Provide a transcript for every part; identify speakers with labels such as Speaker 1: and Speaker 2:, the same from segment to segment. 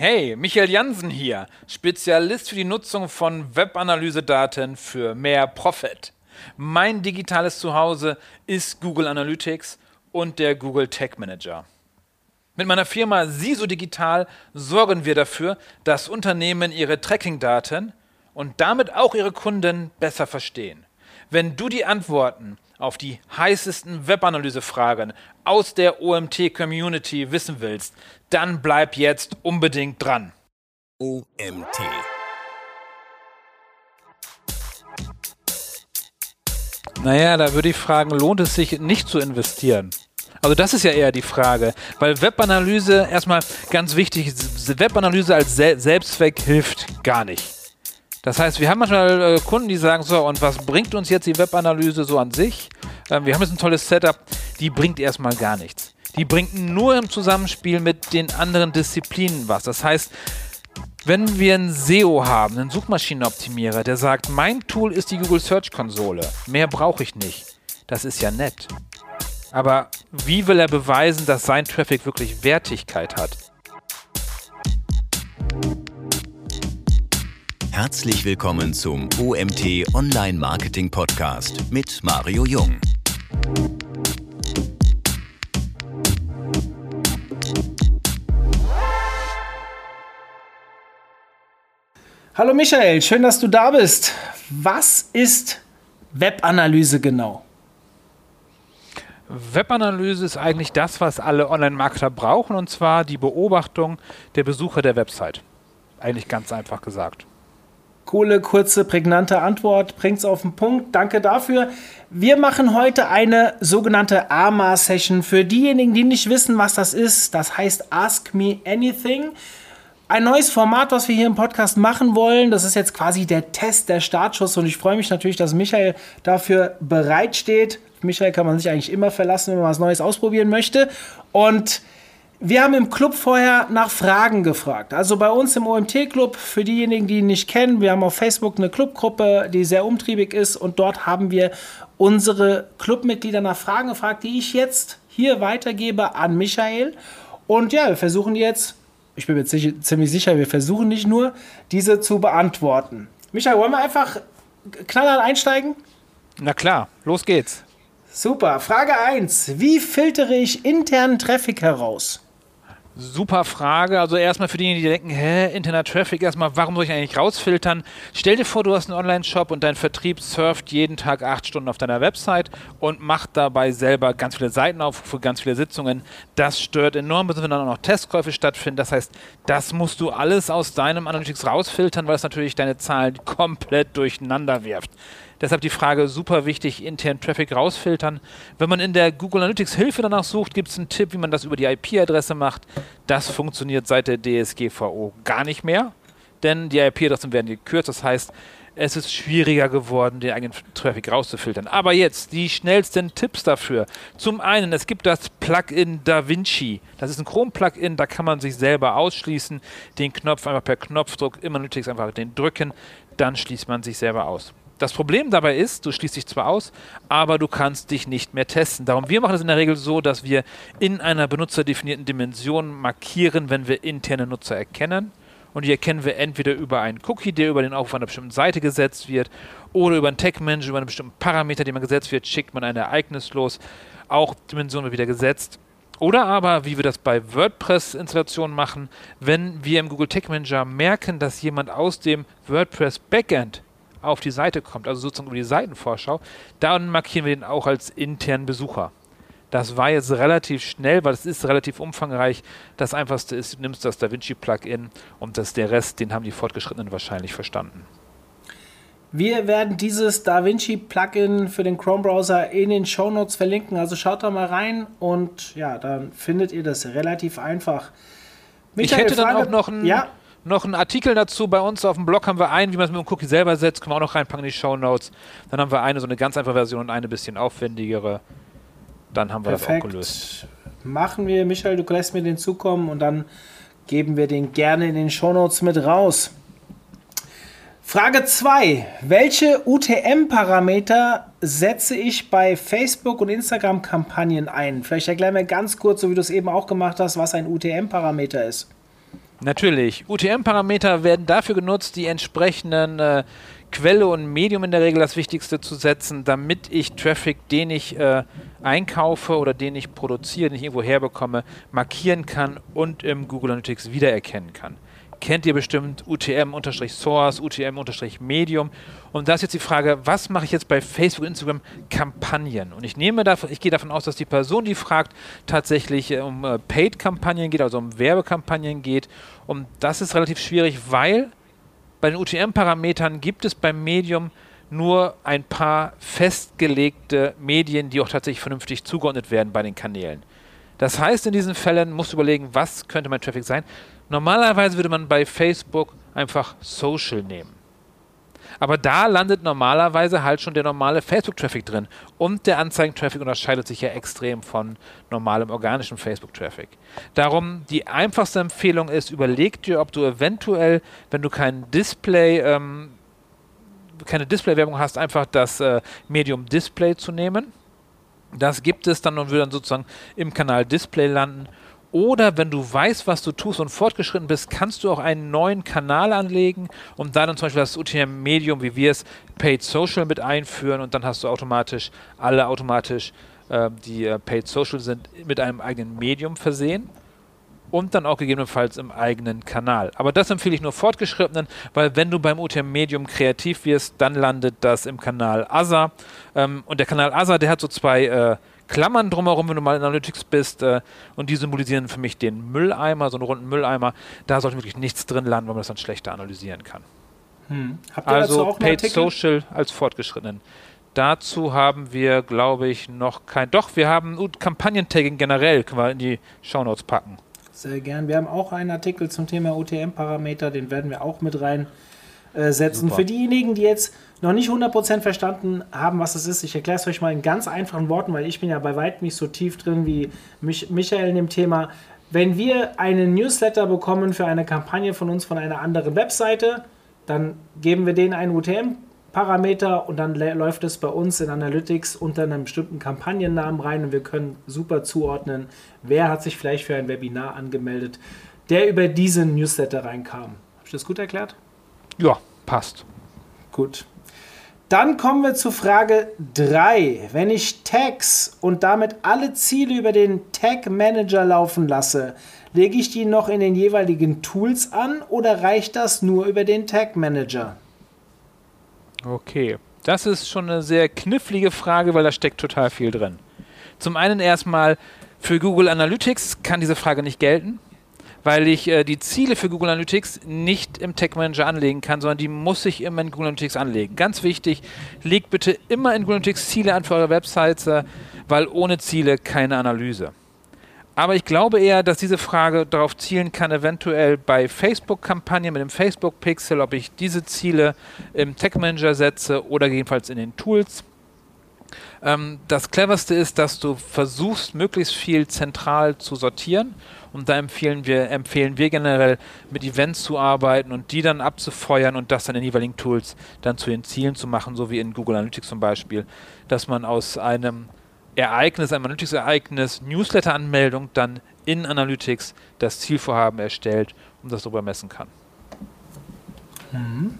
Speaker 1: Hey, Michael Jansen hier, Spezialist für die Nutzung von Webanalysedaten für mehr Profit. Mein digitales Zuhause ist Google Analytics und der Google Tag Manager. Mit meiner Firma SISO Digital sorgen wir dafür, dass Unternehmen ihre Tracking-Daten und damit auch ihre Kunden besser verstehen. Wenn du die Antworten auf die heißesten Webanalysefragen aus der OMT-Community wissen willst, dann bleib jetzt unbedingt dran.
Speaker 2: OMT.
Speaker 1: Naja, da würde ich fragen, lohnt es sich nicht zu investieren? Also das ist ja eher die Frage, weil Webanalyse erstmal ganz wichtig, Webanalyse als Selbstzweck hilft gar nicht. Das heißt, wir haben manchmal äh, Kunden, die sagen, so, und was bringt uns jetzt die Webanalyse so an sich? Ähm, wir haben jetzt ein tolles Setup, die bringt erstmal gar nichts. Die bringt nur im Zusammenspiel mit den anderen Disziplinen was. Das heißt, wenn wir einen SEO haben, einen Suchmaschinenoptimierer, der sagt, mein Tool ist die Google Search Konsole, mehr brauche ich nicht, das ist ja nett. Aber wie will er beweisen, dass sein Traffic wirklich Wertigkeit hat?
Speaker 2: Herzlich willkommen zum OMT Online Marketing Podcast mit Mario Jung.
Speaker 3: Hallo Michael, schön, dass du da bist. Was ist Webanalyse genau?
Speaker 1: Webanalyse ist eigentlich das, was alle Online-Marketer brauchen, und zwar die Beobachtung der Besucher der Website. Eigentlich ganz einfach gesagt.
Speaker 3: Coole, kurze, prägnante Antwort, bringt's auf den Punkt. Danke dafür. Wir machen heute eine sogenannte AMA-Session für diejenigen, die nicht wissen, was das ist. Das heißt Ask Me Anything. Ein neues Format, was wir hier im Podcast machen wollen. Das ist jetzt quasi der Test, der Startschuss. Und ich freue mich natürlich, dass Michael dafür bereitsteht. Michael kann man sich eigentlich immer verlassen, wenn man was Neues ausprobieren möchte. Und wir haben im Club vorher nach Fragen gefragt. Also bei uns im OMT-Club, für diejenigen, die ihn nicht kennen, wir haben auf Facebook eine Clubgruppe, die sehr umtriebig ist und dort haben wir unsere Clubmitglieder nach Fragen gefragt, die ich jetzt hier weitergebe an Michael. Und ja, wir versuchen jetzt, ich bin mir ziemlich sicher, wir versuchen nicht nur, diese zu beantworten. Michael, wollen wir einfach knallhart einsteigen?
Speaker 1: Na klar, los geht's.
Speaker 3: Super. Frage 1. Wie filtere ich internen Traffic heraus?
Speaker 1: Super Frage. Also erstmal für diejenigen, die denken, hä, interner Traffic, erstmal, warum soll ich eigentlich rausfiltern? Stell dir vor, du hast einen Online-Shop und dein Vertrieb surft jeden Tag acht Stunden auf deiner Website und macht dabei selber ganz viele Seiten auf für ganz viele Sitzungen. Das stört enorm, wenn dann auch noch Testkäufe stattfinden. Das heißt, das musst du alles aus deinem Analytics rausfiltern, weil es natürlich deine Zahlen komplett durcheinander wirft. Deshalb die Frage, super wichtig, internen Traffic rausfiltern. Wenn man in der Google Analytics Hilfe danach sucht, gibt es einen Tipp, wie man das über die IP-Adresse macht. Das funktioniert seit der DSGVO gar nicht mehr, denn die IP-Adressen werden gekürzt. Das heißt, es ist schwieriger geworden, den eigenen Traffic rauszufiltern. Aber jetzt die schnellsten Tipps dafür. Zum einen, es gibt das Plugin DaVinci. Das ist ein Chrome-Plugin, da kann man sich selber ausschließen. Den Knopf einfach per Knopfdruck im Analytics einfach den drücken, dann schließt man sich selber aus. Das Problem dabei ist, du schließt dich zwar aus, aber du kannst dich nicht mehr testen. Darum, wir machen es in der Regel so, dass wir in einer benutzerdefinierten Dimension markieren, wenn wir interne Nutzer erkennen. Und die erkennen wir entweder über einen Cookie, der über den Aufruf einer bestimmten Seite gesetzt wird, oder über einen Tag-Manager, über einen bestimmten Parameter, den man gesetzt wird, schickt man ein Ereignis los. Auch Dimension wird wieder gesetzt. Oder aber, wie wir das bei WordPress-Installationen machen, wenn wir im Google Tag Manager merken, dass jemand aus dem WordPress Backend auf die Seite kommt, also sozusagen über die Seitenvorschau, dann markieren wir den auch als internen Besucher. Das war jetzt relativ schnell, weil es ist relativ umfangreich. Das einfachste ist, du nimmst das DaVinci Plugin und das, der Rest, den haben die Fortgeschrittenen wahrscheinlich verstanden.
Speaker 3: Wir werden dieses DaVinci Plugin für den Chrome Browser in den Show Notes verlinken. Also schaut da mal rein und ja, dann findet ihr das relativ einfach.
Speaker 1: Michael, ich hätte dann auch noch ein, ja? Noch einen Artikel dazu. Bei uns auf dem Blog haben wir einen, wie man es mit dem Cookie selber setzt, können wir auch noch reinpacken in die Show Notes. Dann haben wir eine so eine ganz einfache Version und eine bisschen aufwendigere. Dann haben wir Perfekt. das auch gelöst.
Speaker 3: Machen wir, Michael, du lässt mir den zukommen und dann geben wir den gerne in den Show Notes mit raus. Frage 2. Welche UTM-Parameter setze ich bei Facebook und Instagram-Kampagnen ein? Vielleicht erklär mir ganz kurz, so wie du es eben auch gemacht hast, was ein UTM-Parameter ist.
Speaker 1: Natürlich. UTM-Parameter werden dafür genutzt, die entsprechenden äh, Quelle und Medium in der Regel das Wichtigste zu setzen, damit ich Traffic, den ich äh, einkaufe oder den ich produziere, den ich irgendwo herbekomme, markieren kann und im Google Analytics wiedererkennen kann. Kennt ihr bestimmt UTM-Source, UTM-Medium. Und da ist jetzt die Frage, was mache ich jetzt bei Facebook Instagram Kampagnen? Und ich nehme davon, ich gehe davon aus, dass die Person, die fragt, tatsächlich äh, um äh, Paid-Kampagnen geht, also um Werbekampagnen geht. Und das ist relativ schwierig, weil bei den UTM-Parametern gibt es beim Medium nur ein paar festgelegte Medien, die auch tatsächlich vernünftig zugeordnet werden bei den Kanälen. Das heißt, in diesen Fällen musst du überlegen, was könnte mein Traffic sein. Normalerweise würde man bei Facebook einfach Social nehmen. Aber da landet normalerweise halt schon der normale Facebook-Traffic drin. Und der Anzeigen-Traffic unterscheidet sich ja extrem von normalem organischem Facebook-Traffic. Darum die einfachste Empfehlung ist, überleg dir, ob du eventuell, wenn du kein Display, ähm, keine Display-Werbung hast, einfach das äh, Medium Display zu nehmen. Das gibt es dann und würde dann sozusagen im Kanal Display landen oder wenn du weißt, was du tust und fortgeschritten bist, kannst du auch einen neuen Kanal anlegen und da dann zum Beispiel das UTM-Medium, wie wir es, Paid Social mit einführen und dann hast du automatisch alle automatisch, äh, die äh, Paid Social sind, mit einem eigenen Medium versehen und dann auch gegebenenfalls im eigenen Kanal. Aber das empfehle ich nur Fortgeschrittenen, weil wenn du beim UTM-Medium kreativ wirst, dann landet das im Kanal ASA. Ähm, und der Kanal ASA, der hat so zwei äh, Klammern drumherum, wenn du mal in Analytics bist. Äh, und die symbolisieren für mich den Mülleimer, so einen runden Mülleimer. Da sollte wirklich nichts drin landen, weil man das dann schlechter analysieren kann. Hm. also Paid Social als Fortgeschrittenen. Dazu haben wir, glaube ich, noch kein. Doch, wir haben uh, Kampagnentagging generell, können wir in die Shownotes packen.
Speaker 3: Sehr gern. Wir haben auch einen Artikel zum Thema UTM-Parameter, den werden wir auch mit reinsetzen. Äh, Für diejenigen, die jetzt noch nicht 100% verstanden haben, was das ist, ich erkläre es euch mal in ganz einfachen Worten, weil ich bin ja bei weitem nicht so tief drin wie Mich Michael in dem Thema. Wenn wir einen Newsletter bekommen für eine Kampagne von uns von einer anderen Webseite, dann geben wir denen einen UTM-Parameter und dann läuft es bei uns in Analytics unter einem bestimmten Kampagnennamen rein und wir können super zuordnen, wer hat sich vielleicht für ein Webinar angemeldet, der über diesen Newsletter reinkam. Habe ich das gut erklärt?
Speaker 1: Ja, passt.
Speaker 3: Gut. Dann kommen wir zu Frage 3. Wenn ich Tags und damit alle Ziele über den Tag Manager laufen lasse, lege ich die noch in den jeweiligen Tools an oder reicht das nur über den Tag Manager?
Speaker 1: Okay, das ist schon eine sehr knifflige Frage, weil da steckt total viel drin. Zum einen erstmal, für Google Analytics kann diese Frage nicht gelten weil ich äh, die Ziele für Google Analytics nicht im Tech Manager anlegen kann, sondern die muss ich immer in Google Analytics anlegen. Ganz wichtig, legt bitte immer in Google Analytics Ziele an für eure Websites, äh, weil ohne Ziele keine Analyse. Aber ich glaube eher, dass diese Frage darauf zielen kann, eventuell bei Facebook-Kampagnen mit dem Facebook-Pixel, ob ich diese Ziele im Tech Manager setze oder jedenfalls in den Tools. Ähm, das cleverste ist, dass du versuchst, möglichst viel zentral zu sortieren und da empfehlen wir, empfehlen wir generell, mit Events zu arbeiten und die dann abzufeuern und das dann in jeweiligen Tools dann zu den Zielen zu machen, so wie in Google Analytics zum Beispiel, dass man aus einem Ereignis, einem Analytics-Ereignis, Newsletter-Anmeldung dann in Analytics das Zielvorhaben erstellt und das darüber messen kann.
Speaker 3: Mhm.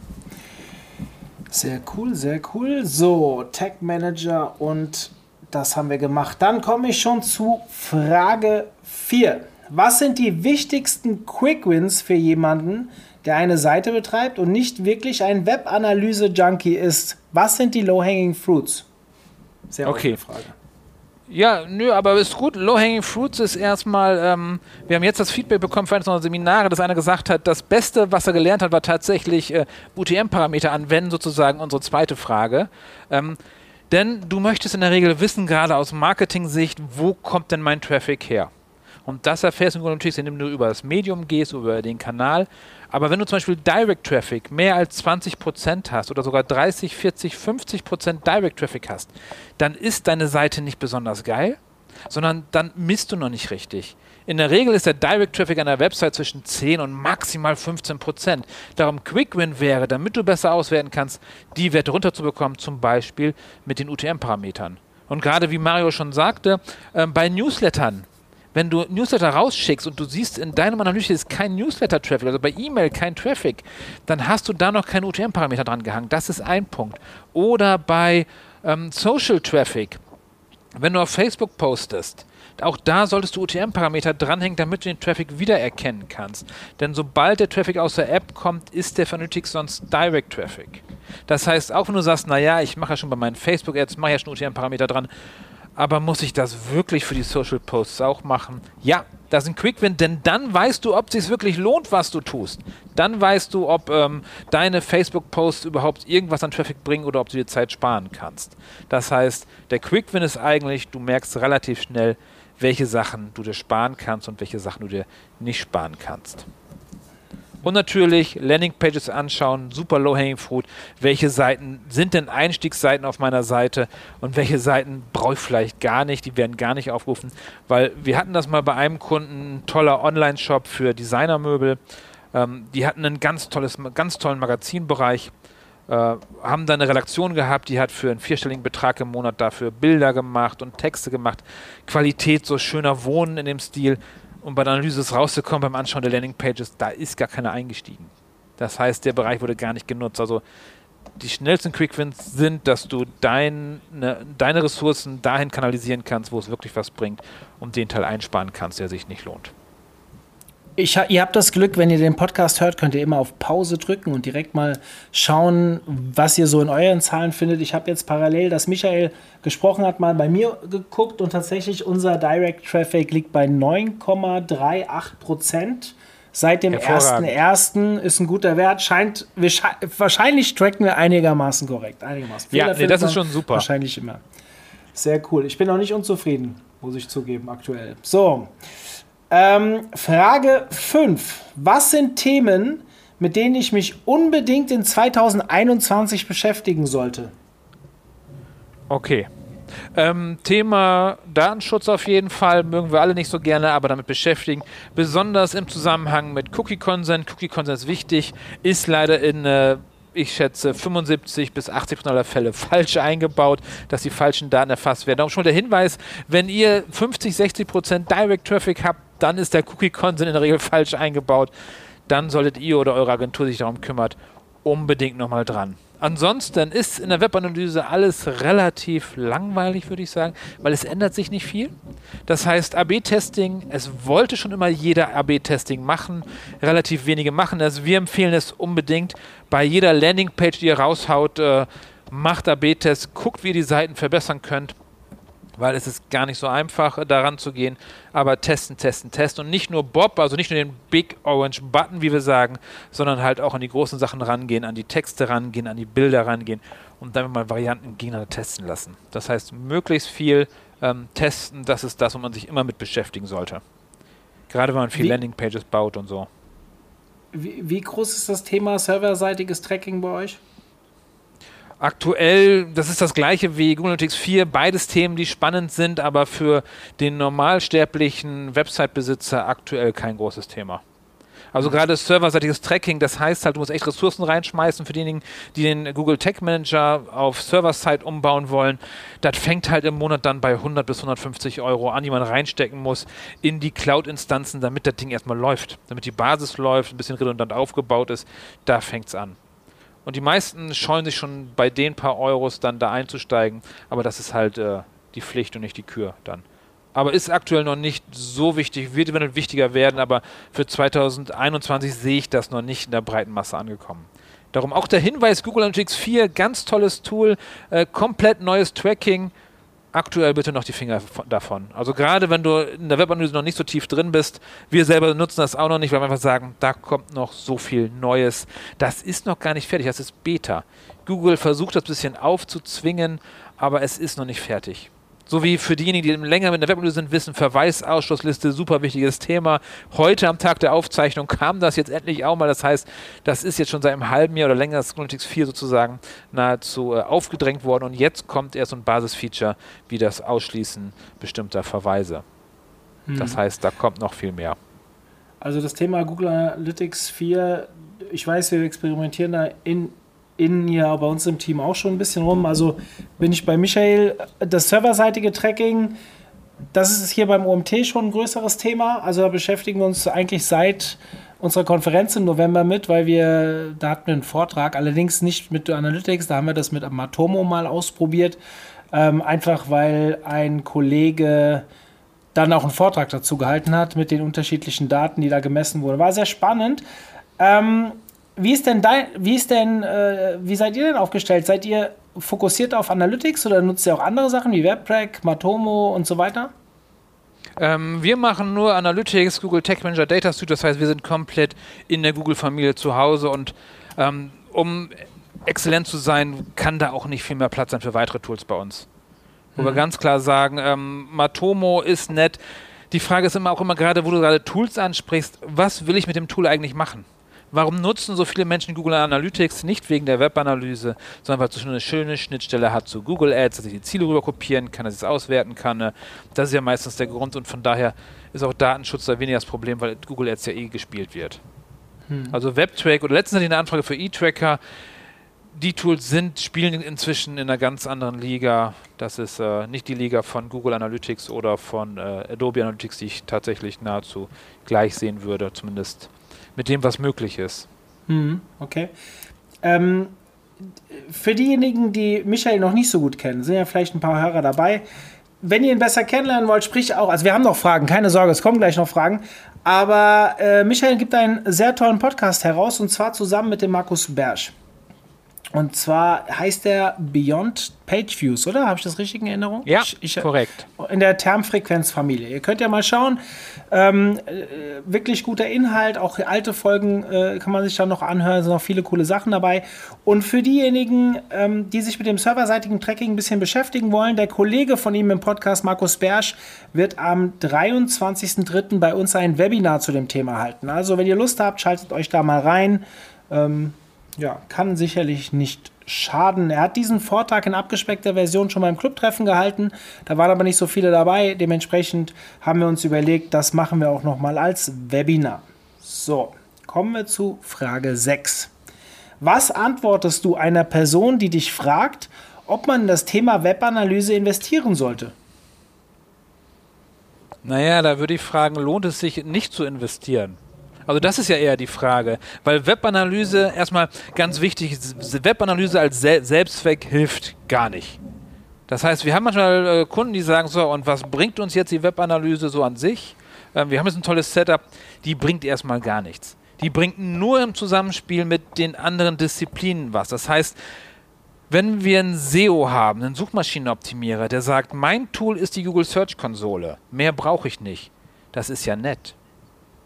Speaker 3: Sehr cool, sehr cool. So, Tag Manager und das haben wir gemacht. Dann komme ich schon zu Frage 4. Was sind die wichtigsten Quick Wins für jemanden, der eine Seite betreibt und nicht wirklich ein Webanalyse-Junkie ist? Was sind die Low-Hanging Fruits?
Speaker 1: Sehr okay. Frage. Ja, nö, aber ist gut. Low-Hanging Fruits ist erstmal, ähm, wir haben jetzt das Feedback bekommen für eines unserer Seminare, dass einer gesagt hat, das Beste, was er gelernt hat, war tatsächlich äh, UTM-Parameter anwenden, sozusagen unsere zweite Frage. Ähm, denn du möchtest in der Regel wissen, gerade aus Marketing-Sicht, wo kommt denn mein Traffic her? Und das erfährst du natürlich, indem du über das Medium gehst, über den Kanal. Aber wenn du zum Beispiel Direct Traffic mehr als 20% hast oder sogar 30, 40, 50% Direct Traffic hast, dann ist deine Seite nicht besonders geil, sondern dann misst du noch nicht richtig. In der Regel ist der Direct Traffic an der Website zwischen 10 und maximal 15% Darum Quick Win wäre, damit du besser auswerten kannst, die Werte runterzubekommen, zum Beispiel mit den UTM-Parametern. Und gerade wie Mario schon sagte, äh, bei Newslettern wenn du Newsletter rausschickst und du siehst in deinem Analyse ist kein Newsletter-Traffic, also bei E-Mail kein Traffic, dann hast du da noch keinen UTM-Parameter dran gehangen. Das ist ein Punkt. Oder bei ähm, Social Traffic, wenn du auf Facebook postest, auch da solltest du UTM-Parameter dranhängen, damit du den Traffic wiedererkennen kannst. Denn sobald der Traffic aus der App kommt, ist der Analytics sonst Direct Traffic. Das heißt, auch wenn du sagst, naja, ich mache ja schon bei meinen Facebook-Ads, mache ja schon UTM-Parameter dran, aber muss ich das wirklich für die Social Posts auch machen? Ja, das ist ein Quick-Win, denn dann weißt du, ob es sich wirklich lohnt, was du tust. Dann weißt du, ob ähm, deine Facebook-Posts überhaupt irgendwas an Traffic bringen oder ob du dir Zeit sparen kannst. Das heißt, der Quick-Win ist eigentlich, du merkst relativ schnell, welche Sachen du dir sparen kannst und welche Sachen du dir nicht sparen kannst. Und natürlich Landingpages anschauen, super low-hanging fruit. Welche Seiten sind denn Einstiegsseiten auf meiner Seite und welche Seiten brauche ich vielleicht gar nicht, die werden gar nicht aufgerufen, weil wir hatten das mal bei einem Kunden, ein toller Online-Shop für Designermöbel. Ähm, die hatten einen ganz, tolles, ganz tollen Magazinbereich, äh, haben da eine Redaktion gehabt, die hat für einen vierstelligen Betrag im Monat dafür Bilder gemacht und Texte gemacht. Qualität, so schöner Wohnen in dem Stil und bei der Analyse ist rausgekommen beim Anschauen der Landingpages, da ist gar keiner eingestiegen. Das heißt, der Bereich wurde gar nicht genutzt. Also die schnellsten Quickwins sind, dass du dein, ne, deine Ressourcen dahin kanalisieren kannst, wo es wirklich was bringt und den Teil einsparen kannst, der sich nicht lohnt.
Speaker 3: Ich, ihr habt das Glück, wenn ihr den Podcast hört, könnt ihr immer auf Pause drücken und direkt mal schauen, was ihr so in euren Zahlen findet. Ich habe jetzt parallel, dass Michael gesprochen hat, mal bei mir geguckt und tatsächlich unser Direct Traffic liegt bei 9,38 Prozent. Seit dem 1.1. ist ein guter Wert. Scheint, wir, wahrscheinlich tracken wir einigermaßen korrekt. Einigermaßen.
Speaker 1: ja, nee, das ist schon super.
Speaker 3: Wahrscheinlich immer. Sehr cool. Ich bin noch nicht unzufrieden, muss ich zugeben, aktuell. So. Ähm, Frage 5. Was sind Themen, mit denen ich mich unbedingt in 2021 beschäftigen sollte?
Speaker 1: Okay. Ähm, Thema Datenschutz auf jeden Fall, mögen wir alle nicht so gerne, aber damit beschäftigen. Besonders im Zusammenhang mit Cookie Consent. Cookie Consent ist wichtig, ist leider in äh, ich schätze, 75 bis 80 Prozent aller Fälle falsch eingebaut, dass die falschen Daten erfasst werden. Darum schon der Hinweis, wenn ihr 50, 60 Prozent Direct Traffic habt, dann ist der Cookie-Consent in der Regel falsch eingebaut. Dann solltet ihr oder eure Agentur sich darum kümmert, unbedingt nochmal dran. Ansonsten ist in der Webanalyse alles relativ langweilig, würde ich sagen, weil es ändert sich nicht viel. Das heißt, AB-Testing, es wollte schon immer jeder AB-Testing machen, relativ wenige machen es. Wir empfehlen es unbedingt. Bei jeder Landingpage, die ihr raushaut, äh, macht AB-Tests, guckt, wie ihr die Seiten verbessern könnt weil es ist gar nicht so einfach, daran zu gehen. Aber testen, testen, testen. Und nicht nur Bob, also nicht nur den Big Orange Button, wie wir sagen, sondern halt auch an die großen Sachen rangehen, an die Texte rangehen, an die Bilder rangehen und dann mal Varianten gegeneinander testen lassen. Das heißt, möglichst viel ähm, testen, das ist das, wo man sich immer mit beschäftigen sollte. Gerade wenn man viel wie, Landingpages baut und so.
Speaker 3: Wie, wie groß ist das Thema serverseitiges Tracking bei euch?
Speaker 1: Aktuell, das ist das gleiche wie Google Analytics 4, beides Themen, die spannend sind, aber für den normalsterblichen Website-Besitzer aktuell kein großes Thema. Also gerade serverseitiges Tracking, das heißt halt, du musst echt Ressourcen reinschmeißen für diejenigen, die den Google Tag Manager auf Server-Side umbauen wollen. Das fängt halt im Monat dann bei 100 bis 150 Euro an, die man reinstecken muss in die Cloud-Instanzen, damit das Ding erstmal läuft, damit die Basis läuft, ein bisschen redundant aufgebaut ist. Da fängt es an. Und die meisten scheuen sich schon bei den paar Euros dann da einzusteigen, aber das ist halt äh, die Pflicht und nicht die Kür dann. Aber ist aktuell noch nicht so wichtig, wird eventuell wichtiger werden, aber für 2021 sehe ich das noch nicht in der breiten Masse angekommen. Darum auch der Hinweis, Google Analytics 4, ganz tolles Tool, äh, komplett neues Tracking, aktuell bitte noch die Finger davon. Also gerade wenn du in der Webanalyse noch nicht so tief drin bist, wir selber nutzen das auch noch nicht, weil wir einfach sagen, da kommt noch so viel Neues. Das ist noch gar nicht fertig, das ist Beta. Google versucht das ein bisschen aufzuzwingen, aber es ist noch nicht fertig. So wie für diejenigen, die länger mit der Webanalyse sind, wissen, Verweisausschlussliste, super wichtiges Thema. Heute am Tag der Aufzeichnung kam das jetzt endlich auch mal. Das heißt, das ist jetzt schon seit einem halben Jahr oder länger, das Analytics 4 sozusagen nahezu äh, aufgedrängt worden. Und jetzt kommt erst so ein Basisfeature wie das Ausschließen bestimmter Verweise. Hm. Das heißt, da kommt noch viel mehr.
Speaker 3: Also das Thema Google Analytics 4, ich weiß, wir experimentieren da in in ja bei uns im Team auch schon ein bisschen rum. Also bin ich bei Michael, das serverseitige Tracking das ist hier beim OMT schon ein größeres Thema. Also da beschäftigen wir uns eigentlich seit unserer Konferenz im November mit, weil wir, da hatten wir einen Vortrag, allerdings nicht mit Analytics, da haben wir das mit Matomo mal ausprobiert. Ähm, einfach weil ein Kollege dann auch einen Vortrag dazu gehalten hat mit den unterschiedlichen Daten, die da gemessen wurden. War sehr spannend. Ähm, wie ist denn dein, wie ist denn, äh, wie seid ihr denn aufgestellt? Seid ihr fokussiert auf Analytics oder nutzt ihr auch andere Sachen wie WebTrack, Matomo und so weiter?
Speaker 1: Ähm, wir machen nur Analytics, Google Tech Manager, Data Studio. Das heißt, wir sind komplett in der Google-Familie zu Hause und ähm, um exzellent zu sein, kann da auch nicht viel mehr Platz sein für weitere Tools bei uns. Wo mhm. wir ganz klar sagen, ähm, Matomo ist nett. Die Frage ist immer auch immer gerade, wo du gerade Tools ansprichst, was will ich mit dem Tool eigentlich machen? Warum nutzen so viele Menschen Google Analytics? Nicht wegen der Webanalyse, sondern weil es so eine schöne Schnittstelle hat zu Google Ads, dass ich die Ziele rüber kopieren kann, dass ich es auswerten kann. Ne? Das ist ja meistens der Grund und von daher ist auch Datenschutz da weniger das Problem, weil Google Ads ja eh gespielt wird. Hm. Also WebTrack oder letztens hatte ich eine Anfrage für eTracker. Die Tools sind, spielen inzwischen in einer ganz anderen Liga. Das ist äh, nicht die Liga von Google Analytics oder von äh, Adobe Analytics, die ich tatsächlich nahezu gleich sehen würde, zumindest mit dem, was möglich ist.
Speaker 3: Hm, okay. Ähm, für diejenigen, die Michael noch nicht so gut kennen, sind ja vielleicht ein paar Hörer dabei. Wenn ihr ihn besser kennenlernen wollt, sprich auch, also wir haben noch Fragen, keine Sorge, es kommen gleich noch Fragen. Aber äh, Michael gibt einen sehr tollen Podcast heraus und zwar zusammen mit dem Markus Bersch. Und zwar heißt der Beyond Page Views, oder? Habe ich das richtig in Erinnerung?
Speaker 1: Ja,
Speaker 3: ich, ich,
Speaker 1: korrekt.
Speaker 3: In der Termfrequenzfamilie. Ihr könnt ja mal schauen. Ähm, äh, wirklich guter Inhalt. Auch alte Folgen äh, kann man sich dann noch anhören. Es sind noch viele coole Sachen dabei. Und für diejenigen, ähm, die sich mit dem serverseitigen Tracking ein bisschen beschäftigen wollen, der Kollege von ihm im Podcast, Markus Bersch, wird am 23.03. bei uns ein Webinar zu dem Thema halten. Also, wenn ihr Lust habt, schaltet euch da mal rein. Ähm, ja, kann sicherlich nicht schaden. Er hat diesen Vortrag in abgespeckter Version schon beim Clubtreffen gehalten. Da waren aber nicht so viele dabei. Dementsprechend haben wir uns überlegt, das machen wir auch nochmal als Webinar. So, kommen wir zu Frage 6. Was antwortest du einer Person, die dich fragt, ob man in das Thema Webanalyse investieren sollte?
Speaker 1: Naja, da würde ich fragen, lohnt es sich nicht zu investieren? Also das ist ja eher die Frage, weil Webanalyse erstmal ganz wichtig, Webanalyse als Se Selbstzweck hilft gar nicht. Das heißt, wir haben manchmal äh, Kunden, die sagen so, und was bringt uns jetzt die Webanalyse so an sich? Äh, wir haben jetzt ein tolles Setup, die bringt erstmal gar nichts. Die bringt nur im Zusammenspiel mit den anderen Disziplinen was. Das heißt, wenn wir einen SEO haben, einen Suchmaschinenoptimierer, der sagt, mein Tool ist die Google Search Konsole, mehr brauche ich nicht, das ist ja nett.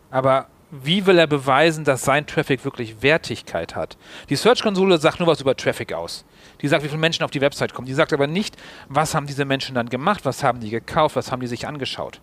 Speaker 1: Aber wie will er beweisen, dass sein Traffic wirklich Wertigkeit hat? Die Search-Konsole sagt nur was über Traffic aus. Die sagt, wie viele Menschen auf die Website kommen. Die sagt aber nicht, was haben diese Menschen dann gemacht, was haben die gekauft, was haben die sich angeschaut.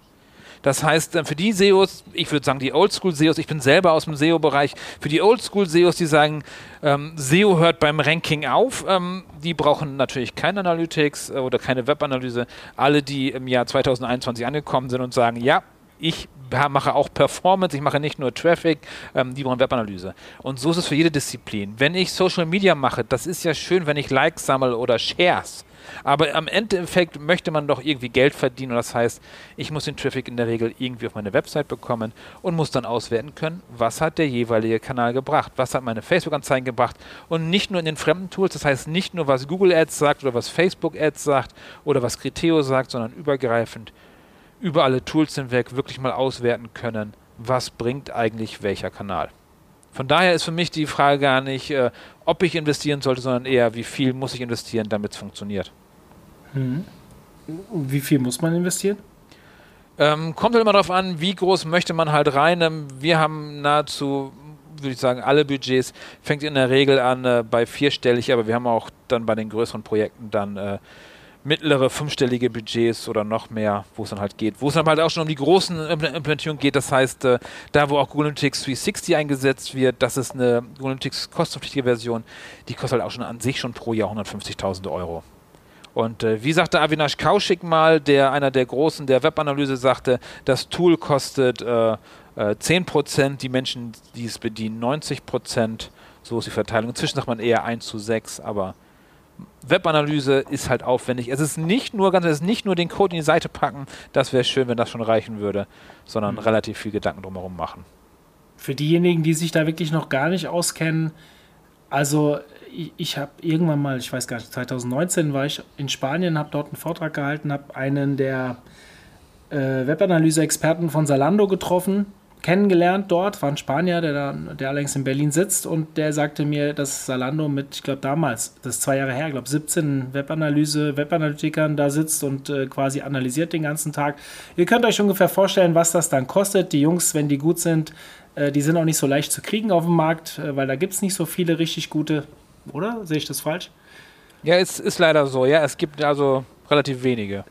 Speaker 1: Das heißt, äh, für die SEOs, ich würde sagen, die Oldschool-SEOs, ich bin selber aus dem SEO-Bereich, für die Oldschool-SEOs, die sagen, ähm, SEO hört beim Ranking auf, ähm, die brauchen natürlich keine Analytics äh, oder keine Webanalyse. Alle, die im Jahr 2021 angekommen sind und sagen, ja, ich mache auch Performance, ich mache nicht nur Traffic, ähm, die brauchen Webanalyse. Und so ist es für jede Disziplin. Wenn ich Social Media mache, das ist ja schön, wenn ich Likes sammle oder Shares. Aber am Endeffekt möchte man doch irgendwie Geld verdienen. Und das heißt, ich muss den Traffic in der Regel irgendwie auf meine Website bekommen und muss dann auswerten können, was hat der jeweilige Kanal gebracht, was hat meine Facebook-Anzeigen gebracht. Und nicht nur in den fremden Tools, das heißt nicht nur, was Google Ads sagt oder was Facebook Ads sagt oder was Criteo sagt, sondern übergreifend über alle Tools hinweg wirklich mal auswerten können, was bringt eigentlich welcher Kanal. Von daher ist für mich die Frage gar nicht, äh, ob ich investieren sollte, sondern eher, wie viel muss ich investieren, damit es funktioniert.
Speaker 3: Hm. Wie viel muss man investieren?
Speaker 1: Ähm, kommt halt immer darauf an, wie groß möchte man halt rein. Ähm, wir haben nahezu, würde ich sagen, alle Budgets. Fängt in der Regel an äh, bei vierstellig, aber wir haben auch dann bei den größeren Projekten dann äh, mittlere fünfstellige Budgets oder noch mehr, wo es dann halt geht. Wo es dann halt auch schon um die großen Implementierungen geht. Das heißt, äh, da wo auch Google Analytics 360 eingesetzt wird, das ist eine Google Analytics kostenpflichtige Version, die kostet halt auch schon an sich schon pro Jahr 150.000 Euro. Und äh, wie sagte Avinash Kaushik mal, der einer der Großen der Webanalyse sagte, das Tool kostet äh, äh, 10%, die Menschen, die es bedienen, 90%. So ist die Verteilung. Inzwischen sagt man eher 1 zu 6, aber Webanalyse ist halt aufwendig. Es ist nicht nur ganz, es ist nicht nur den Code in die Seite packen, das wäre schön, wenn das schon reichen würde, sondern mhm. relativ viel Gedanken drumherum machen.
Speaker 3: Für diejenigen, die sich da wirklich noch gar nicht auskennen, also ich, ich habe irgendwann mal, ich weiß gar nicht, 2019 war ich in Spanien, habe dort einen Vortrag gehalten, habe einen der äh, Webanalyse-Experten von Salando getroffen, kennengelernt dort, war ein Spanier, der, da, der allerdings in Berlin sitzt und der sagte mir, dass Salando mit, ich glaube damals, das ist zwei Jahre her, ich glaube 17 Webanalyse, Webanalytikern da sitzt und äh, quasi analysiert den ganzen Tag. Ihr könnt euch ungefähr vorstellen, was das dann kostet. Die Jungs, wenn die gut sind, äh, die sind auch nicht so leicht zu kriegen auf dem Markt, äh, weil da gibt es nicht so viele richtig gute, oder? Sehe ich das falsch?
Speaker 1: Ja, es ist leider so, ja, es gibt also relativ wenige.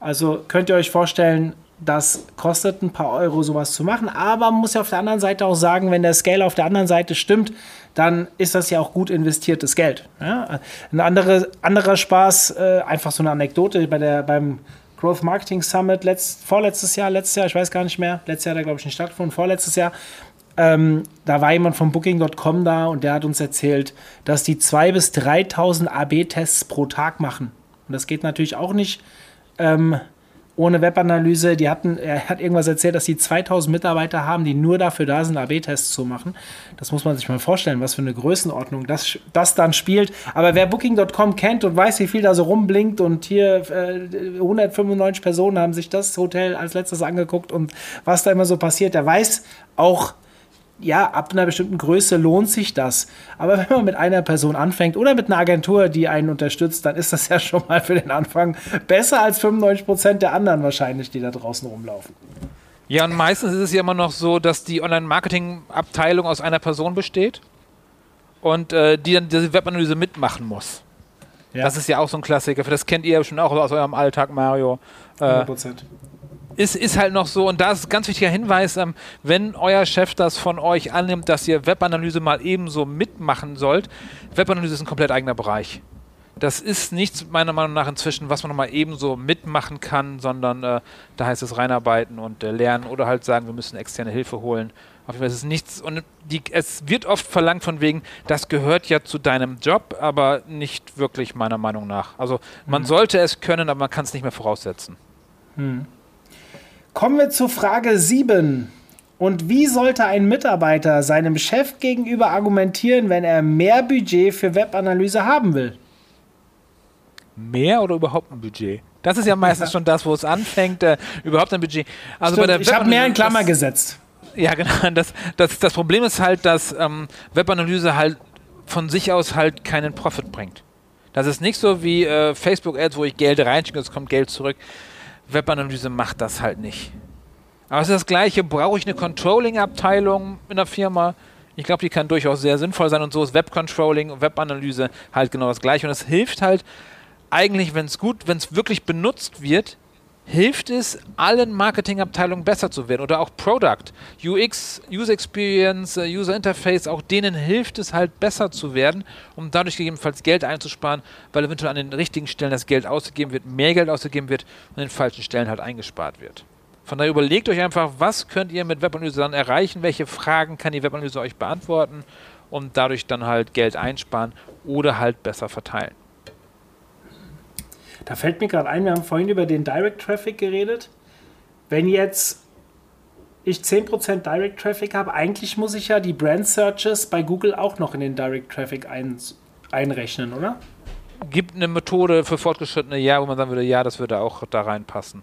Speaker 3: Also könnt ihr euch vorstellen, das kostet ein paar Euro, sowas zu machen. Aber man muss ja auf der anderen Seite auch sagen, wenn der Scale auf der anderen Seite stimmt, dann ist das ja auch gut investiertes Geld. Ja? Ein andere, anderer Spaß, äh, einfach so eine Anekdote bei der, beim Growth Marketing Summit letzt, vorletztes Jahr, letztes Jahr, ich weiß gar nicht mehr, letztes Jahr er, glaube ich, nicht stattgefunden, vorletztes Jahr, ähm, da war jemand von Booking.com da und der hat uns erzählt, dass die 2.000 bis 3.000 AB-Tests pro Tag machen. Und das geht natürlich auch nicht. Ähm, ohne Webanalyse. Die hatten, er hat irgendwas erzählt, dass sie 2000 Mitarbeiter haben, die nur dafür da sind, AB-Tests zu machen. Das muss man sich mal vorstellen, was für eine Größenordnung das, das dann spielt. Aber wer Booking.com kennt und weiß, wie viel da so rumblinkt und hier äh, 195 Personen haben sich das Hotel als letztes angeguckt und was da immer so passiert, der weiß auch, ja, ab einer bestimmten Größe lohnt sich das. Aber wenn man mit einer Person anfängt oder mit einer Agentur, die einen unterstützt, dann ist das ja schon mal für den Anfang besser als 95 Prozent der anderen wahrscheinlich, die da draußen rumlaufen.
Speaker 1: Ja, und meistens ist es ja immer noch so, dass die Online-Marketing-Abteilung aus einer Person besteht und äh, die dann diese Webanalyse mitmachen muss. Ja. Das ist ja auch so ein Klassiker. Das kennt ihr ja schon auch aus eurem Alltag, Mario. Äh, 100 Prozent ist, ist halt noch so, und da ist ein ganz wichtiger Hinweis, ähm, wenn euer Chef das von euch annimmt, dass ihr Webanalyse mal ebenso mitmachen sollt, Webanalyse ist ein komplett eigener Bereich. Das ist nichts meiner Meinung nach inzwischen, was man nochmal ebenso mitmachen kann, sondern äh, da heißt es reinarbeiten und äh, lernen oder halt sagen, wir müssen externe Hilfe holen. Auf jeden Fall ist es nichts und die, es wird oft verlangt von wegen, das gehört ja zu deinem Job, aber nicht wirklich meiner Meinung nach. Also man mhm. sollte es können, aber man kann es nicht mehr voraussetzen.
Speaker 3: Mhm. Kommen wir zu Frage 7. Und wie sollte ein Mitarbeiter seinem Chef gegenüber argumentieren, wenn er mehr Budget für Webanalyse haben will?
Speaker 1: Mehr oder überhaupt ein Budget? Das ist ja meistens schon das, wo es anfängt, äh, überhaupt ein Budget.
Speaker 3: Also Stimmt, ich habe mehr in Klammer das, gesetzt.
Speaker 1: Ja, genau. Das, das, das Problem ist halt, dass ähm, Webanalyse halt von sich aus halt keinen Profit bringt. Das ist nicht so wie äh, Facebook-Ads, wo ich Geld reinschicke, es kommt Geld zurück. Webanalyse macht das halt nicht. Aber es ist das Gleiche, brauche ich eine Controlling-Abteilung in der Firma? Ich glaube, die kann durchaus sehr sinnvoll sein und so ist Webcontrolling und Webanalyse halt genau das Gleiche. Und es hilft halt eigentlich, wenn es gut, wenn es wirklich benutzt wird, hilft es allen Marketingabteilungen besser zu werden oder auch Product, UX, User Experience, äh, User Interface, auch denen hilft es halt besser zu werden, um dadurch gegebenenfalls Geld einzusparen, weil eventuell an den richtigen Stellen das Geld ausgegeben wird, mehr Geld ausgegeben wird und an den falschen Stellen halt eingespart wird. Von daher überlegt euch einfach, was könnt ihr mit Webanalyse dann erreichen, welche Fragen kann die Webanalyse euch beantworten und dadurch dann halt Geld einsparen oder halt besser verteilen.
Speaker 3: Da fällt mir gerade ein, wir haben vorhin über den Direct Traffic geredet. Wenn jetzt ich 10% Direct Traffic habe, eigentlich muss ich ja die Brand Searches bei Google auch noch in den Direct Traffic ein, einrechnen, oder?
Speaker 1: Gibt eine Methode für Fortgeschrittene, ja, wo man sagen würde, ja, das würde auch da reinpassen.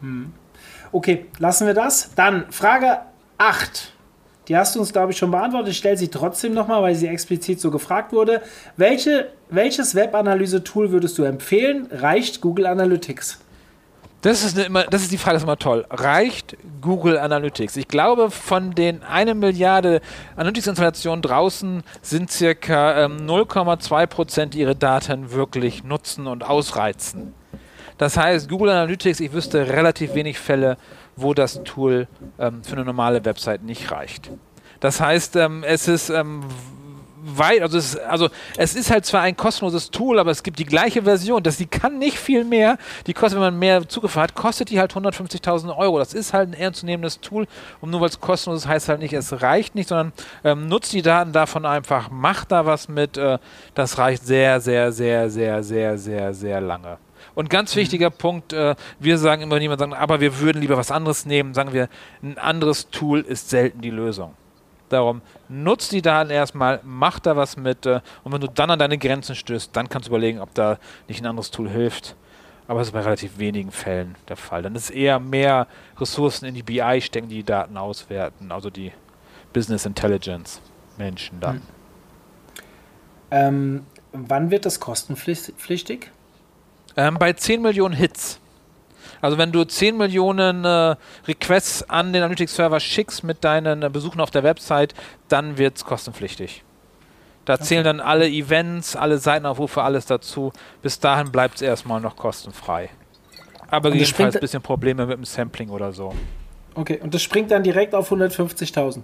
Speaker 3: Hm. Okay, lassen wir das. Dann Frage 8. Die hast du uns, glaube ich, schon beantwortet. Ich stelle sie trotzdem nochmal, weil sie explizit so gefragt wurde. Welche, welches Webanalyse-Tool würdest du empfehlen? Reicht Google Analytics?
Speaker 1: Das ist, immer, das ist die Frage, das ist immer toll. Reicht Google Analytics? Ich glaube, von den 1 Milliarde Analytics-Installationen draußen sind circa ähm, 0,2 die ihre Daten wirklich nutzen und ausreizen. Das heißt, Google Analytics, ich wüsste relativ wenig Fälle, wo das Tool ähm, für eine normale Website nicht reicht. Das heißt, ähm, es ist ähm, weit, also es, also es ist halt zwar ein kostenloses Tool, aber es gibt die gleiche Version, dass die kann nicht viel mehr. Die kostet, wenn man mehr Zugriff hat, kostet die halt 150.000 Euro. Das ist halt ein ernstzunehmendes Tool und nur weil es kostenlos ist, heißt halt nicht, es reicht nicht, sondern ähm, nutzt die Daten davon einfach, macht da was mit. Äh, das reicht sehr, sehr, sehr, sehr, sehr, sehr, sehr lange. Und ganz mhm. wichtiger mhm. Punkt, äh, wir sagen immer, niemand sagen, aber wir würden lieber was anderes nehmen, sagen wir, ein anderes Tool ist selten die Lösung. Darum, nutzt die Daten erstmal, mach da was mit äh, und wenn du dann an deine Grenzen stößt, dann kannst du überlegen, ob da nicht ein anderes Tool hilft. Aber das ist bei relativ wenigen Fällen der Fall. Dann ist eher mehr Ressourcen in die BI stecken, die die Daten auswerten, also die Business Intelligence Menschen dann. Hm.
Speaker 3: Ähm, wann wird das kostenpflichtig?
Speaker 1: Ähm, bei 10 Millionen Hits. Also wenn du 10 Millionen äh, Requests an den Analytics-Server schickst mit deinen äh, Besuchen auf der Website, dann wird es kostenpflichtig. Da okay. zählen dann alle Events, alle Seitenaufrufe, alles dazu. Bis dahin bleibt es erstmal noch kostenfrei. Aber gegebenenfalls ein bisschen Probleme mit dem Sampling oder so.
Speaker 3: Okay, und das springt dann direkt auf 150.000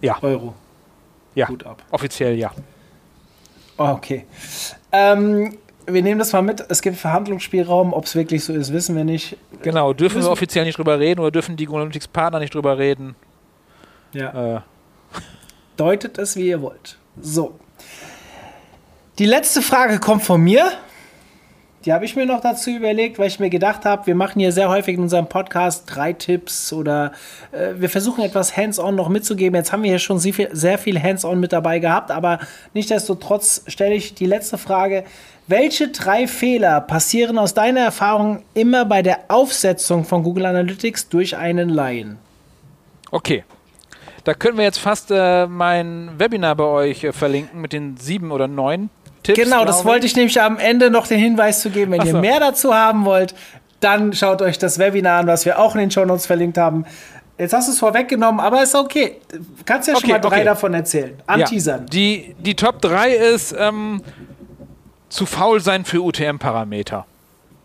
Speaker 1: ja.
Speaker 3: Euro.
Speaker 1: Ja, Gut ab. offiziell ja.
Speaker 3: Okay. Ähm, wir nehmen das mal mit. Es gibt Verhandlungsspielraum. Ob es wirklich so ist, wissen wir nicht.
Speaker 1: Genau, dürfen wir offiziell nicht drüber reden oder dürfen die Analytics Partner nicht drüber reden?
Speaker 3: Ja. Äh. Deutet es, wie ihr wollt. So. Die letzte Frage kommt von mir. Die habe ich mir noch dazu überlegt, weil ich mir gedacht habe, wir machen hier sehr häufig in unserem Podcast drei Tipps oder äh, wir versuchen etwas Hands-on noch mitzugeben. Jetzt haben wir hier schon sehr viel, sehr viel Hands-on mit dabei gehabt, aber nichtsdestotrotz stelle ich die letzte Frage. Welche drei Fehler passieren aus deiner Erfahrung immer bei der Aufsetzung von Google Analytics durch einen Laien?
Speaker 1: Okay. Da können wir jetzt fast äh, mein Webinar bei euch äh, verlinken mit den sieben oder neun Tipps.
Speaker 3: Genau, das wollte ich nämlich am Ende noch den Hinweis zu geben. Wenn so. ihr mehr dazu haben wollt, dann schaut euch das Webinar an, was wir auch in den Show Notes verlinkt haben. Jetzt hast du es vorweggenommen, aber ist okay. Du kannst ja okay, schon mal drei okay. davon erzählen.
Speaker 1: Anteasern. Ja. Die, die Top 3 ist ähm, zu faul sein für UTM-Parameter.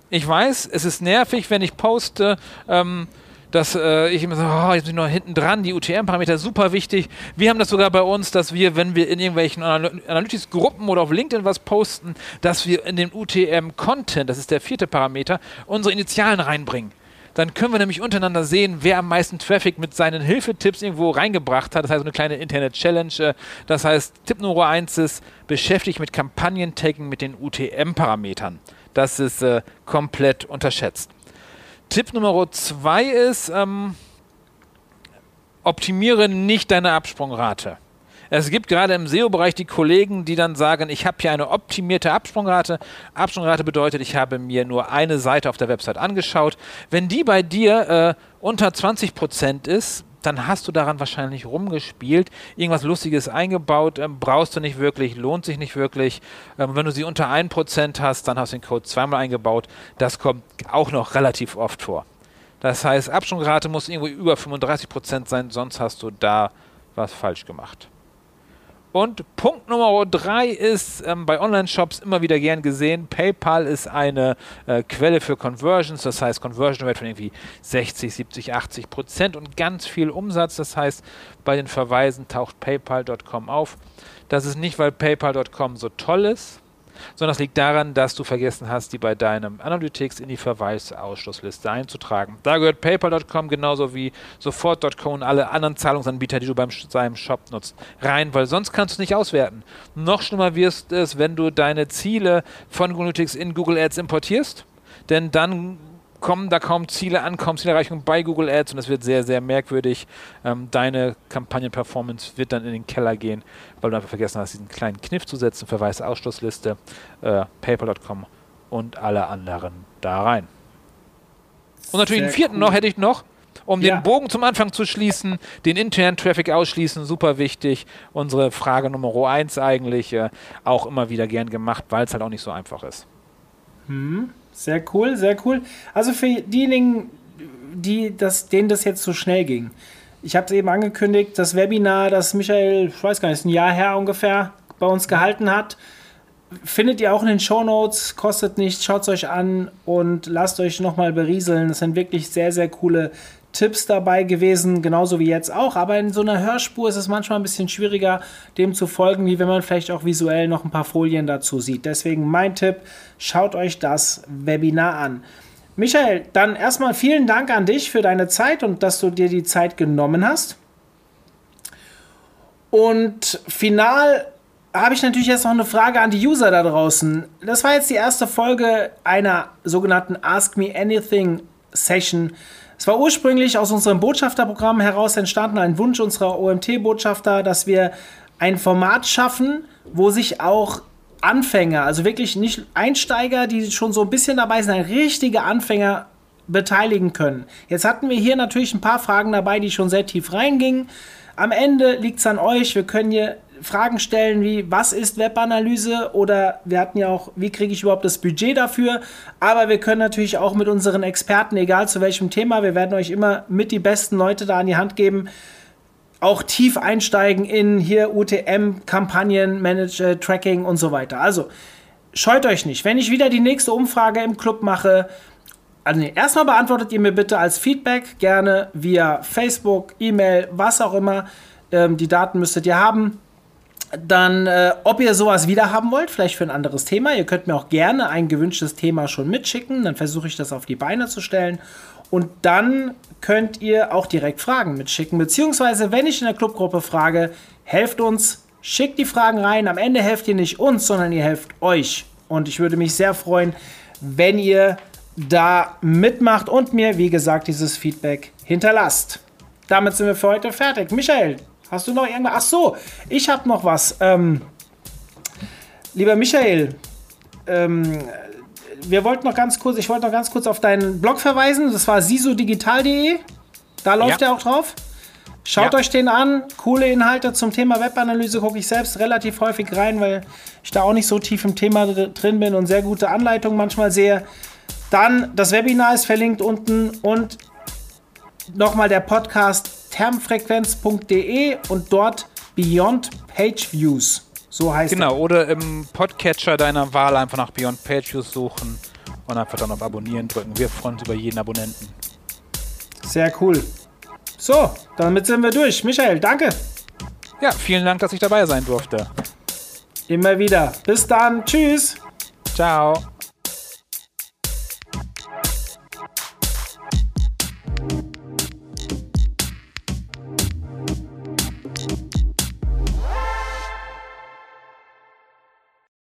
Speaker 1: Ich weiß, es ist nervig, wenn ich poste, ähm, dass äh, ich immer so, oh, jetzt bin ich noch hinten dran, die UTM-Parameter super wichtig. Wir haben das sogar bei uns, dass wir, wenn wir in irgendwelchen Analytics-Gruppen oder auf LinkedIn was posten, dass wir in den UTM-Content, das ist der vierte Parameter, unsere Initialen reinbringen. Dann können wir nämlich untereinander sehen, wer am meisten Traffic mit seinen Hilfetipps irgendwo reingebracht hat. Das heißt, eine kleine Internet-Challenge. Das heißt, Tipp Nummer 1 ist, beschäftigt mit Kampagnen-Tagging mit den UTM-Parametern. Das ist äh, komplett unterschätzt. Tipp Nummer zwei ist, ähm, optimiere nicht deine Absprungrate. Es gibt gerade im SEO-Bereich die Kollegen, die dann sagen, ich habe hier eine optimierte Absprungrate. Absprungrate bedeutet, ich habe mir nur eine Seite auf der Website angeschaut. Wenn die bei dir äh, unter 20% ist, dann hast du daran wahrscheinlich rumgespielt, irgendwas Lustiges eingebaut, ähm, brauchst du nicht wirklich, lohnt sich nicht wirklich. Ähm, wenn du sie unter 1% hast, dann hast du den Code zweimal eingebaut. Das kommt auch noch relativ oft vor. Das heißt, Absprungrate muss irgendwo über 35% sein, sonst hast du da was falsch gemacht. Und Punkt Nummer drei ist ähm, bei Online-Shops immer wieder gern gesehen. PayPal ist eine äh, Quelle für Conversions, das heißt Conversion Rate von irgendwie 60, 70, 80 Prozent und ganz viel Umsatz. Das heißt, bei den Verweisen taucht PayPal.com auf. Das ist nicht, weil PayPal.com so toll ist, sondern es liegt daran, dass du vergessen hast, die bei deinem Analytics in die Verweisausschlussliste einzutragen. Da gehört PayPal.com genauso wie Sofort.com und alle anderen Zahlungsanbieter, die du beim seinem Shop nutzt, rein, weil sonst kannst du nicht auswerten. Noch schlimmer wirst es, wenn du deine Ziele von Analytics in Google Ads importierst, denn dann kommen da kaum Ziele an, kaum Zielerreichung bei Google Ads und es wird sehr, sehr merkwürdig. Ähm, deine Kampagnenperformance wird dann in den Keller gehen, weil du einfach vergessen hast, diesen kleinen Kniff zu setzen, Verweis Ausschlussliste, äh, PayPal.com und alle anderen da rein. Und natürlich einen vierten cool. noch hätte ich noch, um ja. den Bogen zum Anfang zu schließen, den internen Traffic ausschließen, super wichtig. Unsere Frage Nummer eins eigentlich, äh, auch immer wieder gern gemacht, weil es halt auch nicht so einfach ist.
Speaker 3: Hm. Sehr cool, sehr cool. Also für diejenigen, die das, denen das jetzt so schnell ging. Ich habe es eben angekündigt, das Webinar, das Michael, ich weiß gar nicht, ein Jahr her ungefähr bei uns gehalten hat, findet ihr auch in den Show Notes, kostet nichts, schaut es euch an und lasst euch nochmal berieseln. Das sind wirklich sehr, sehr coole Tipps dabei gewesen, genauso wie jetzt auch. Aber in so einer Hörspur ist es manchmal ein bisschen schwieriger, dem zu folgen, wie wenn man vielleicht auch visuell noch ein paar Folien dazu sieht. Deswegen mein Tipp, schaut euch das Webinar an. Michael, dann erstmal vielen Dank an dich für deine Zeit und dass du dir die Zeit genommen hast. Und final habe ich natürlich jetzt noch eine Frage an die User da draußen. Das war jetzt die erste Folge einer sogenannten Ask Me Anything Session. Es war ursprünglich aus unserem Botschafterprogramm heraus entstanden, ein Wunsch unserer OMT-Botschafter, dass wir ein Format schaffen, wo sich auch Anfänger, also wirklich nicht Einsteiger, die schon so ein bisschen dabei sind, ein richtige Anfänger beteiligen können. Jetzt hatten wir hier natürlich ein paar Fragen dabei, die schon sehr tief reingingen. Am Ende liegt es an euch. Wir können hier Fragen stellen wie, was ist Webanalyse? Oder wir hatten ja auch, wie kriege ich überhaupt das Budget dafür? Aber wir können natürlich auch mit unseren Experten, egal zu welchem Thema, wir werden euch immer mit die besten Leute da an die Hand geben, auch tief einsteigen in hier UTM, Kampagnen, Manage, Tracking und so weiter. Also scheut euch nicht. Wenn ich wieder die nächste Umfrage im Club mache, also nee, erstmal beantwortet ihr mir bitte als Feedback gerne via Facebook, E-Mail, was auch immer. Ähm, die Daten müsstet ihr haben. Dann, äh, ob ihr sowas wieder haben wollt, vielleicht für ein anderes Thema. Ihr könnt mir auch gerne ein gewünschtes Thema schon mitschicken. Dann versuche ich das auf die Beine zu stellen. Und dann könnt ihr auch direkt Fragen mitschicken. Beziehungsweise, wenn ich in der Clubgruppe frage, helft uns, schickt die Fragen rein. Am Ende helft ihr nicht uns, sondern ihr helft euch. Und ich würde mich sehr freuen, wenn ihr da mitmacht und mir, wie gesagt, dieses Feedback hinterlasst. Damit sind wir für heute fertig. Michael, hast du noch irgendwas? Ach so, ich habe noch was. Ähm, lieber Michael, ähm, wir wollten noch ganz kurz, ich wollte noch ganz kurz auf deinen Blog verweisen. Das war sisodigital.de. Da läuft ja. er auch drauf. Schaut ja. euch den an. Coole Inhalte zum Thema Webanalyse gucke ich selbst relativ häufig rein, weil ich da auch nicht so tief im Thema drin bin und sehr gute Anleitungen manchmal sehe. Dann das Webinar ist verlinkt unten und nochmal der Podcast termfrequenz.de und dort Beyond Page Views. So heißt
Speaker 1: Genau, er. oder im Podcatcher deiner Wahl einfach nach Beyond Page Views suchen und einfach dann auf Abonnieren drücken. Wir freuen uns über jeden Abonnenten.
Speaker 3: Sehr cool. So, damit sind wir durch. Michael, danke.
Speaker 1: Ja, vielen Dank, dass ich dabei sein durfte.
Speaker 3: Immer wieder. Bis dann. Tschüss.
Speaker 1: Ciao.